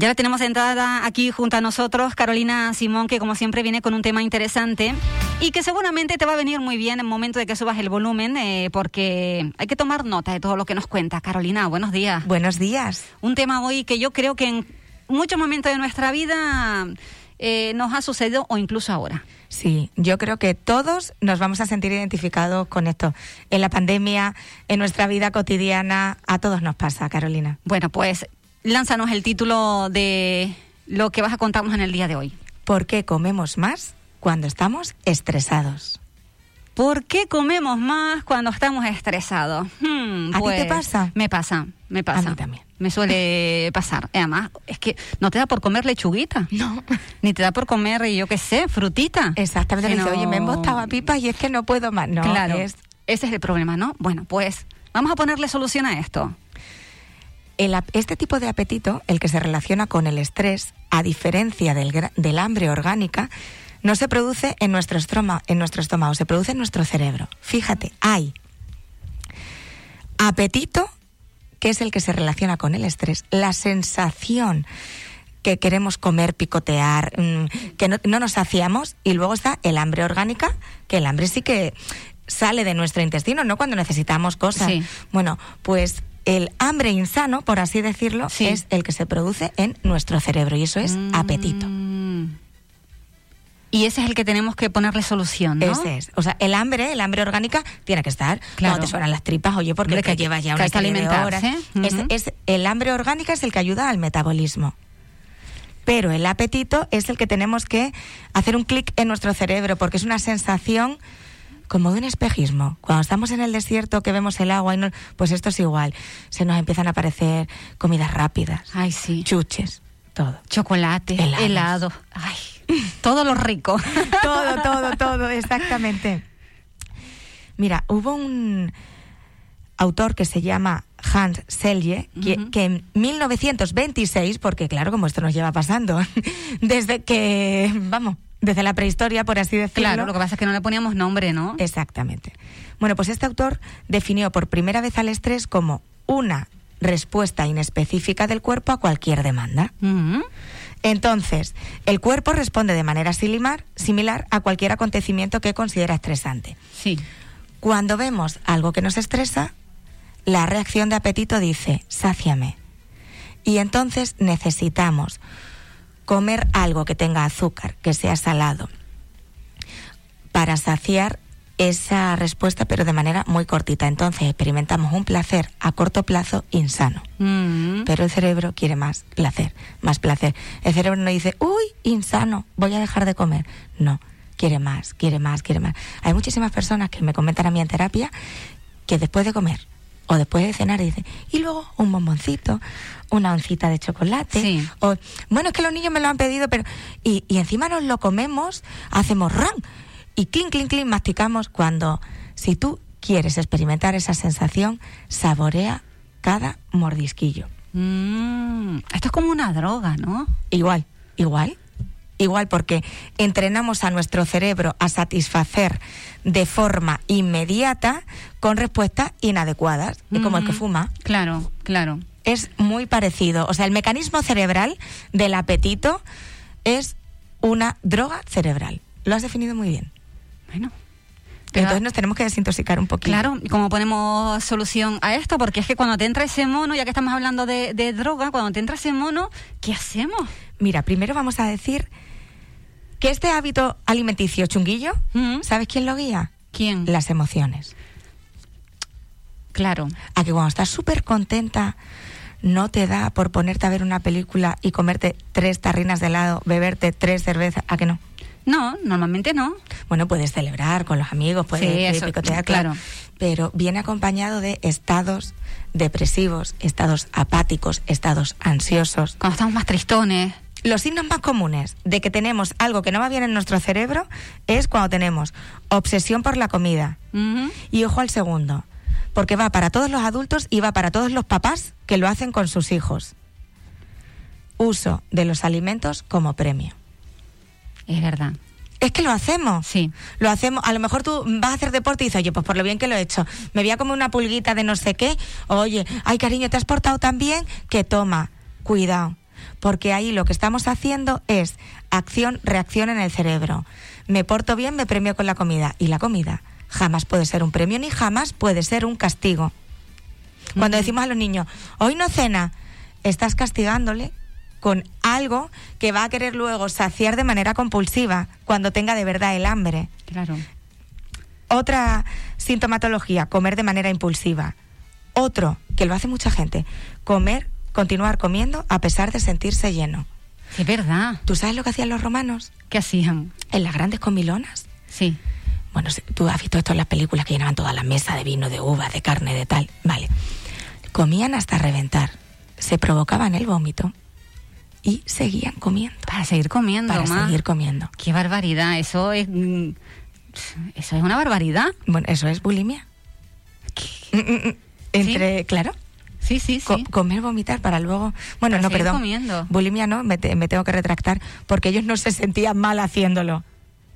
Ya la tenemos sentada aquí junto a nosotros, Carolina Simón, que como siempre viene con un tema interesante y que seguramente te va a venir muy bien en el momento de que subas el volumen, eh, porque hay que tomar nota de todo lo que nos cuenta. Carolina, buenos días. Buenos días. Un tema hoy que yo creo que en muchos momentos de nuestra vida eh, nos ha sucedido o incluso ahora. Sí, yo creo que todos nos vamos a sentir identificados con esto. En la pandemia, en nuestra vida cotidiana, a todos nos pasa, Carolina. Bueno, pues lánzanos el título de lo que vas a contarnos en el día de hoy. ¿Por qué comemos más cuando estamos estresados? ¿Por qué comemos más cuando estamos estresados? Hmm, ¿A ti te pues, pasa? Me pasa, me pasa. A mí también. Me suele pasar. Además, es que no te da por comer lechuguita. No. Ni te da por comer, yo qué sé, frutita. Exactamente. Sino- Dice, oye, me he embotado a pipas y es que no puedo más. No, claro. es Ese es el problema, ¿no? Bueno, pues vamos a ponerle solución a esto. El este tipo de apetito, el que se relaciona con el estrés, a diferencia del, hambre orgánica, no se produce en nuestro, estroma- en nuestro estómago, se produce en nuestro cerebro. Fíjate, hay apetito, que es el que se relaciona con el estrés, la sensación que queremos comer, picotear, mm, que no, no nos saciamos, y luego está el hambre orgánica, que el hambre sí que sale de nuestro intestino, ¿no? Cuando necesitamos cosas. Sí. Bueno, pues el hambre insano, por así decirlo, Sí. es el que se produce en nuestro cerebro, y eso es apetito. Mm. Y ese es el que tenemos que ponerle solución, ¿no? Ese es. O sea, el hambre, el hambre orgánica, tiene que estar. Claro. Cuando te suenan las tripas, oye, porque Hombre, que, que- llevas ya que una hay que de horas. alimentarse. Es- es- el hambre orgánica es el que ayuda al metabolismo. Pero el apetito es el que tenemos que hacer un clic en nuestro cerebro, porque es una sensación como de un espejismo. Cuando estamos en el desierto que vemos el agua, y no, pues esto es igual. Se nos empiezan a aparecer comidas rápidas, Ay, sí. chuches, todo. Chocolate, Helados. helado. Ay, todo lo rico. todo, todo, todo, exactamente. Mira, hubo un autor que se llama Hans Selye, que en 1926, porque claro, como esto nos lleva pasando, desde que, vamos, desde la prehistoria, por así decirlo. Claro, lo que pasa es que no le poníamos nombre, ¿no? Exactamente. Bueno, pues este autor definió por primera vez al estrés como una respuesta inespecífica del cuerpo a cualquier demanda. Entonces, el cuerpo responde de manera similar, similar a cualquier acontecimiento que considera estresante. Sí. Cuando vemos algo que nos estresa, la reacción de apetito dice, sáciame. Y entonces necesitamos comer algo que tenga azúcar, que sea salado, para saciar esa respuesta, pero de manera muy cortita. Entonces experimentamos un placer a corto plazo insano. Mm. Pero el cerebro quiere más placer, más placer. El cerebro no dice, uy, insano, voy a dejar de comer. No, quiere más, quiere más, quiere más. Hay muchísimas personas que me comentan a mí en terapia que después de comer o después de cenar dicen, y luego un bomboncito, una oncita de chocolate. Sí. O, bueno, es que los niños me lo han pedido, pero... Y, y encima nos lo comemos, hacemos ran y clink, clink, clink, masticamos cuando... Si tú quieres experimentar esa sensación, saborea cada mordisquillo. Mm. Esto es como una droga, ¿no? Igual, igual, igual, porque entrenamos a nuestro cerebro a satisfacer de forma inmediata con respuestas inadecuadas, como el que fuma. Claro, claro. Es muy parecido. O sea, el mecanismo cerebral del apetito es una droga cerebral. Lo has definido muy bien. Bueno. Pero entonces nos tenemos que desintoxicar un poquito. Claro, ¿y cómo ponemos solución a esto? Porque es que cuando te entra ese mono, ya que estamos hablando de, de droga, cuando te entra ese mono, ¿qué hacemos? Mira, primero vamos a decir Que este hábito alimenticio chunguillo, Mm. ¿sabes quién lo guía? ¿Quién? Las emociones. Claro. A que cuando estás súper contenta, no te da por ponerte a ver una película y comerte tres tarrinas de helado, beberte tres cervezas, ¿a que no? No, normalmente no. Bueno, puedes celebrar con los amigos, puedes Sí, eso, picotear, claro. Pero viene acompañado de estados depresivos, estados apáticos, estados ansiosos. Cuando estamos más tristones. Los signos más comunes de que tenemos algo que no va bien en nuestro cerebro es cuando tenemos obsesión por la comida. Y ojo al segundo, porque va para todos los adultos y va para todos los papás que lo hacen con sus hijos. Uso de los alimentos como premio. Es verdad. Es que lo hacemos. Sí. Lo hacemos, a lo mejor tú vas a hacer deporte y dices, oye, pues por lo bien que lo he hecho, me voy a comer una pulguita de no sé qué, oye, ay cariño, te has portado tan bien que toma, cuidado, porque ahí lo que estamos haciendo es acción-reacción en el cerebro. Me porto bien, me premio con la comida, y la comida jamás puede ser un premio ni jamás puede ser un castigo. Cuando decimos a los niños, hoy no cena, estás castigándole con algo que va a querer luego saciar de manera compulsiva cuando tenga de verdad el hambre. Claro. Otra sintomatología, comer de manera impulsiva. Otro, que lo hace mucha gente, comer, continuar comiendo a pesar de sentirse lleno. Es verdad. ¿Tú sabes lo que hacían los romanos ¿Qué hacían? en las grandes comilonas? Sí. Bueno, tú has visto esto en las películas que llenaban toda la mesa de vino, de uva, de carne, de tal. Vale. Comían hasta reventar, se provocaban el vómito y seguían comiendo. Para seguir comiendo Para seguir comiendo. Qué barbaridad. Eso es. mm, Eso es una barbaridad. Bueno, eso es bulimia. Mm, mm. Entre, claro, Sí, sí, co- sí. comer, vomitar para luego. Bueno, Para no, perdón. comiendo. Bulimia no, me, te- me tengo que retractar porque ellos no se sentían mal haciéndolo.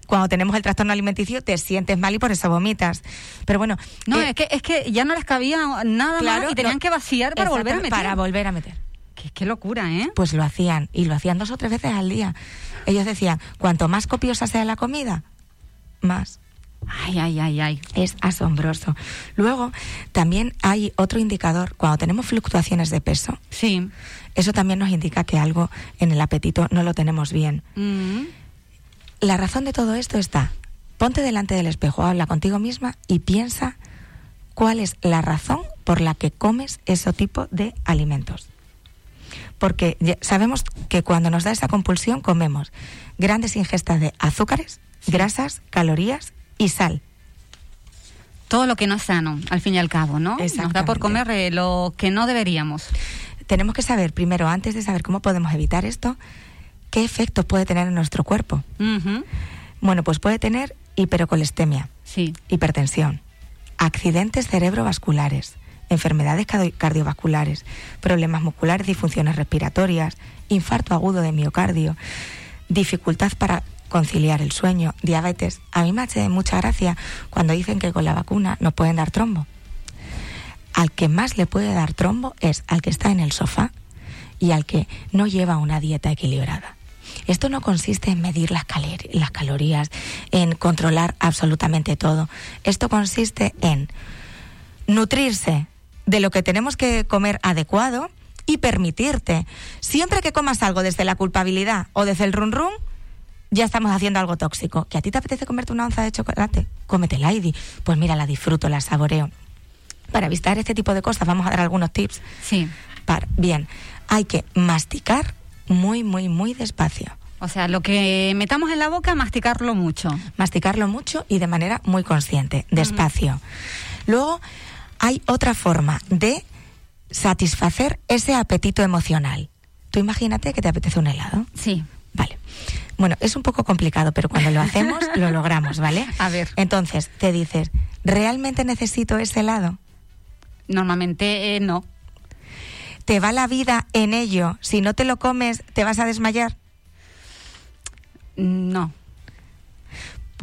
Cuando tenemos el trastorno alimenticio te sientes mal y por eso vomitas. Pero bueno, No, eh, es, que, es que ya no les cabía nada claro, más y tenían no- que vaciar para volver a meter. Para volver a meter. Qué, qué locura, ¿eh? Pues lo hacían y lo hacían dos o tres veces al día. Ellos decían, cuanto más copiosa sea la comida, más. Ay, ay, ay, ay. Es asombroso. Luego, también hay otro indicador. Cuando tenemos fluctuaciones de peso, Sí. eso también nos indica que algo en el apetito no lo tenemos bien. Mm. La razón de todo esto está, ponte delante del espejo, habla contigo misma y piensa cuál es la razón por la que comes ese tipo de alimentos. Porque sabemos que cuando nos da esa compulsión comemos grandes ingestas de azúcares, grasas, calorías y sal. Todo lo que no es sano, al fin y al cabo, ¿no? Nos da por comer eh, lo que no deberíamos. Tenemos que saber primero, antes de saber cómo podemos evitar esto, qué efectos puede tener en nuestro cuerpo. Bueno, pues puede tener hiperocolestemia, Sí. hipertensión, accidentes cerebrovasculares, enfermedades cardio- cardiovasculares, problemas musculares, disfunciones respiratorias, infarto agudo de miocardio, dificultad para conciliar el sueño, diabetes. A mí me hace mucha gracia cuando dicen que con la vacuna nos pueden dar trombo. Al que más le puede dar trombo es al que está en el sofá y al que no lleva una dieta equilibrada. Esto no consiste en medir las, las calorías, en controlar absolutamente todo. Esto consiste en nutrirse de lo que tenemos que comer adecuado y permitirte. Siempre que comas algo desde la culpabilidad o desde el run run, ya estamos haciendo algo tóxico. ¿Que a ti te apetece comerte una onza de chocolate? Cómetela y di, pues mira, la disfruto, la saboreo. Para evitar este tipo de cosas vamos a dar algunos tips. Sí. Para, bien, hay que masticar muy, muy, muy despacio. O sea, lo que metamos en la boca, masticarlo mucho. Masticarlo mucho y de manera muy consciente, despacio. Luego, hay otra forma de satisfacer ese apetito emocional. Tú imagínate que te apetece un helado. Sí. Vale. Bueno, es un poco complicado, pero cuando lo hacemos, lo logramos, ¿vale? A ver. Entonces, te dices, ¿realmente necesito ese helado? Normalmente eh, no. ¿Te va la vida en ello? Si no te lo comes, ¿te vas a desmayar? No.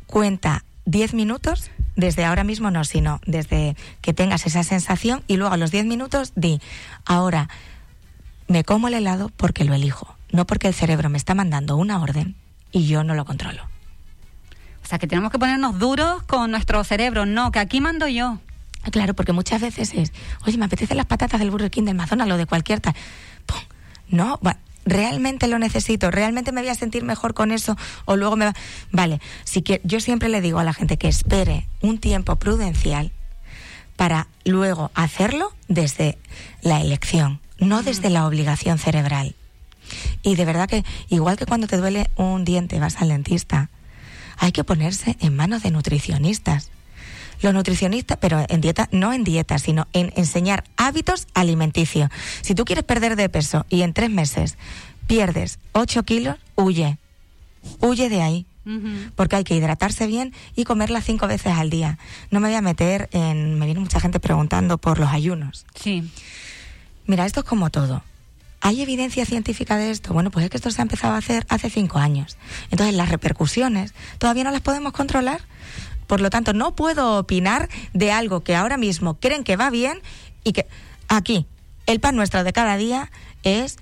Cuenta 10 minutos, desde ahora mismo no, sino desde que tengas esa sensación y luego a los 10 minutos di, ahora me como el helado porque lo elijo, no porque el cerebro me está mandando una orden y yo no lo controlo. O sea, que tenemos que ponernos duros con nuestro cerebro. No, que aquí mando yo. Claro, porque muchas veces es, oye, me apetecen las patatas del Burger King, del McDonald's o de cualquier tal. ¡Pum! No, va- realmente lo necesito, realmente me voy a sentir mejor con eso o luego me va... Vale, si que yo siempre le digo a la gente que espere un tiempo prudencial para luego hacerlo desde la elección, no desde la obligación cerebral. Y de verdad que igual que cuando te duele un diente vas al dentista, hay que ponerse en manos de nutricionistas. Los nutricionistas, pero en dieta, no en dieta, sino en enseñar hábitos alimenticios. Si tú quieres perder de peso y en tres meses pierdes 8 kilos, huye. Huye de ahí. Porque hay que hidratarse bien y comerla cinco veces al día. No me voy a meter en. Me viene mucha gente preguntando por los ayunos. Sí. Mira, esto es como todo. ¿Hay evidencia científica de esto? Bueno, pues es que esto se ha empezado a hacer hace cinco años. Entonces, las repercusiones todavía no las podemos controlar. Por lo tanto, no puedo opinar de algo que ahora mismo creen que va bien y que aquí, el pan nuestro de cada día es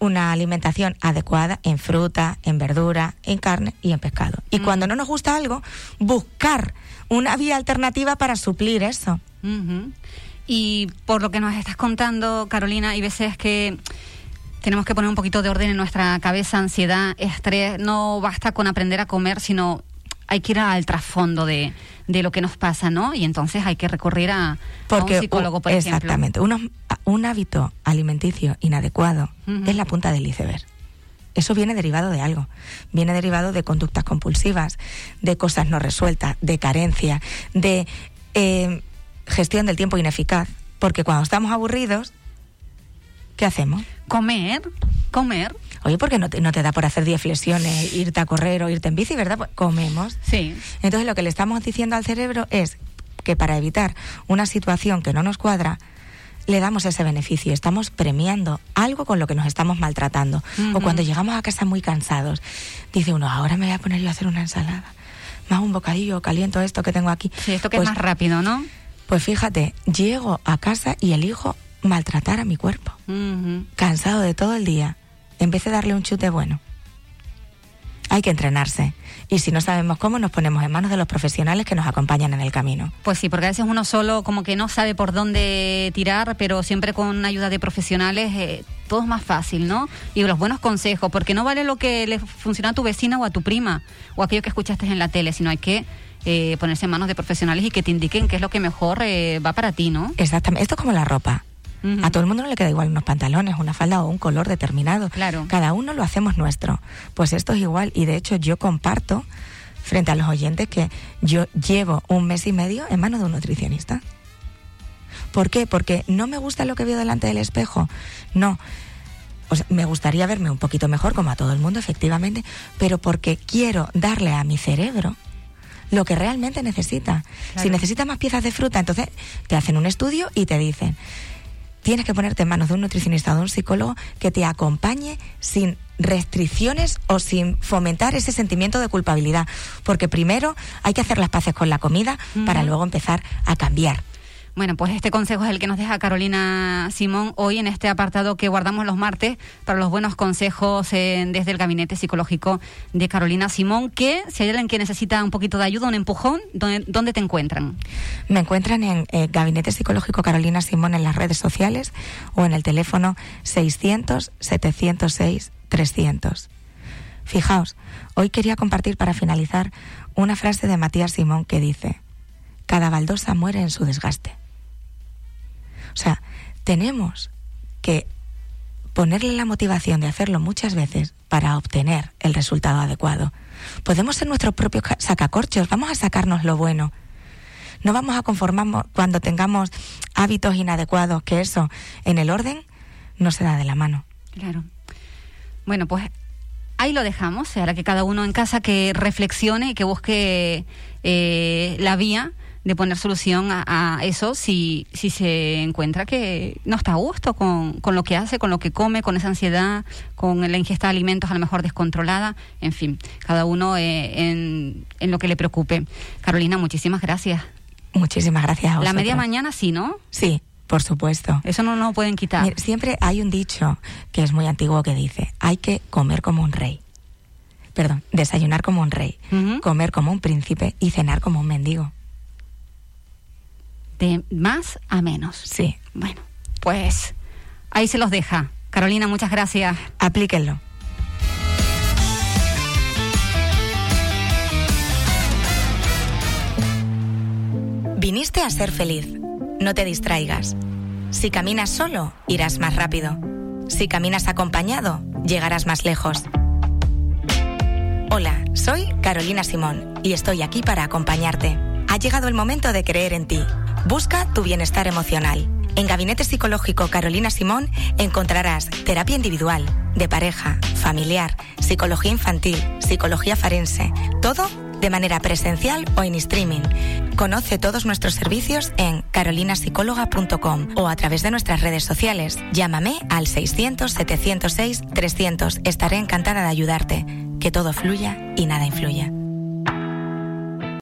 una alimentación adecuada en fruta, en verdura, en carne y en pescado. Y Mm. cuando no nos gusta algo, buscar una vía alternativa para suplir eso. Y por lo que nos estás contando, Carolina, hay veces que tenemos que poner un poquito de orden en nuestra cabeza, ansiedad, estrés. No basta con aprender a comer, sino hay que ir al trasfondo de, de lo que nos pasa, ¿no? Y entonces hay que recurrir a, un psicólogo, por u- ejemplo. exactamente, un hábito alimenticio inadecuado es la punta del iceberg. Eso viene derivado de algo. Viene derivado de conductas compulsivas, de cosas no resueltas, de carencia, de eh, gestión del tiempo ineficaz. Porque cuando estamos aburridos, ¿qué hacemos? Comer, comer, Oye, ¿por qué no te, no te da por hacer 10 flexiones, irte a correr o irte en bici, verdad? Pues comemos. sí. Entonces lo que le estamos diciendo al cerebro es que para evitar una situación que no nos cuadra, le damos ese beneficio, estamos premiando algo con lo que nos estamos maltratando. O cuando llegamos a casa muy cansados, dice uno, ahora me voy a poner yo a hacer una ensalada, hago un bocadillo, caliento esto que tengo aquí. Sí, esto que Pues- es más rápido, ¿no? Pues fíjate, llego a casa y elijo maltratar a mi cuerpo, cansado de todo el día, en vez de darle un chute bueno. Hay que entrenarse. Y si no sabemos cómo, nos ponemos en manos de los profesionales que nos acompañan en el camino. Pues sí, porque a veces uno solo como que no sabe por dónde tirar, pero siempre con ayuda de profesionales eh, todo es más fácil, ¿no? Y los buenos consejos, porque no vale lo que le funciona a tu vecina o a tu prima o aquello que escuchaste en la tele, sino hay que eh, ponerse en manos de profesionales y que te indiquen qué es lo que mejor eh, va para ti, ¿no? Exactamente. Esto es como la ropa. A todo el mundo no le queda igual unos pantalones, una falda o un color determinado. Claro. Cada uno lo hacemos nuestro. Pues esto es igual. Y de hecho yo comparto frente a los oyentes que yo llevo un mes y medio en manos de un nutricionista. ¿Por qué? Porque no me gusta lo que veo delante del espejo. No. O sea, me gustaría verme un poquito mejor, como a todo el mundo, efectivamente, pero porque quiero darle a mi cerebro lo que realmente necesita. Claro. Si necesita más piezas de fruta, entonces te hacen un estudio y te dicen, tienes que ponerte en manos de un nutricionista o de un psicólogo que te acompañe sin restricciones o sin fomentar ese sentimiento de culpabilidad. Porque primero hay que hacer las paces con la comida para luego empezar a cambiar. Bueno, pues este consejo es el que nos deja Carolina Simón hoy en este apartado que guardamos los martes para los buenos consejos eh, desde el gabinete psicológico de Carolina Simón, que si hay alguien que necesita un poquito de ayuda, un empujón, ¿dónde, dónde te encuentran? Me encuentran en eh, Gabinete Psicológico Carolina Simón en las redes sociales o en el teléfono 600-706-300. Fijaos, hoy quería compartir para finalizar una frase de Matías Simón que dice, cada baldosa muere en su desgaste. O sea, tenemos que ponerle la motivación de hacerlo muchas veces para obtener el resultado adecuado. Podemos ser nuestros propios ca- sacacorchos, vamos a sacarnos lo bueno. No vamos a conformarnos cuando tengamos hábitos inadecuados, que eso en el orden no se da de la mano. Claro. Bueno, pues ahí lo dejamos. Ahora que cada uno en casa que reflexione y que busque eh, la vía de poner solución a, a eso si, si se encuentra que no está a gusto con, con lo que hace, con lo que come, con esa ansiedad, con la ingesta de alimentos a lo mejor descontrolada. En fin, cada uno eh, en, en lo que le preocupe. Carolina, muchísimas gracias. Muchísimas gracias a La media mañana sí, ¿no? Sí, por supuesto. Eso no lo pueden quitar. Mira, siempre hay un dicho que es muy antiguo que dice, hay que comer como un rey. Perdón, desayunar como un rey, comer como un príncipe y cenar como un mendigo. De más a menos. Sí. Bueno, pues ahí se los deja Carolina, muchas gracias. Aplíquenlo. Viniste a ser feliz. No te distraigas. Si caminas solo, irás más rápido. Si caminas acompañado, llegarás más lejos. Hola, soy Carolina Simón y estoy aquí para acompañarte. Ha llegado el momento de creer en ti. Busca tu bienestar emocional. En Gabinete Psicológico Carolina Simón encontrarás terapia individual, de pareja, familiar, psicología infantil, psicología forense, todo de manera presencial o en streaming. Conoce todos nuestros servicios en carolinasicóloga.com o a través de nuestras redes sociales. Llámame al 600-706-300. Estaré encantada de ayudarte. Que todo fluya y nada influya.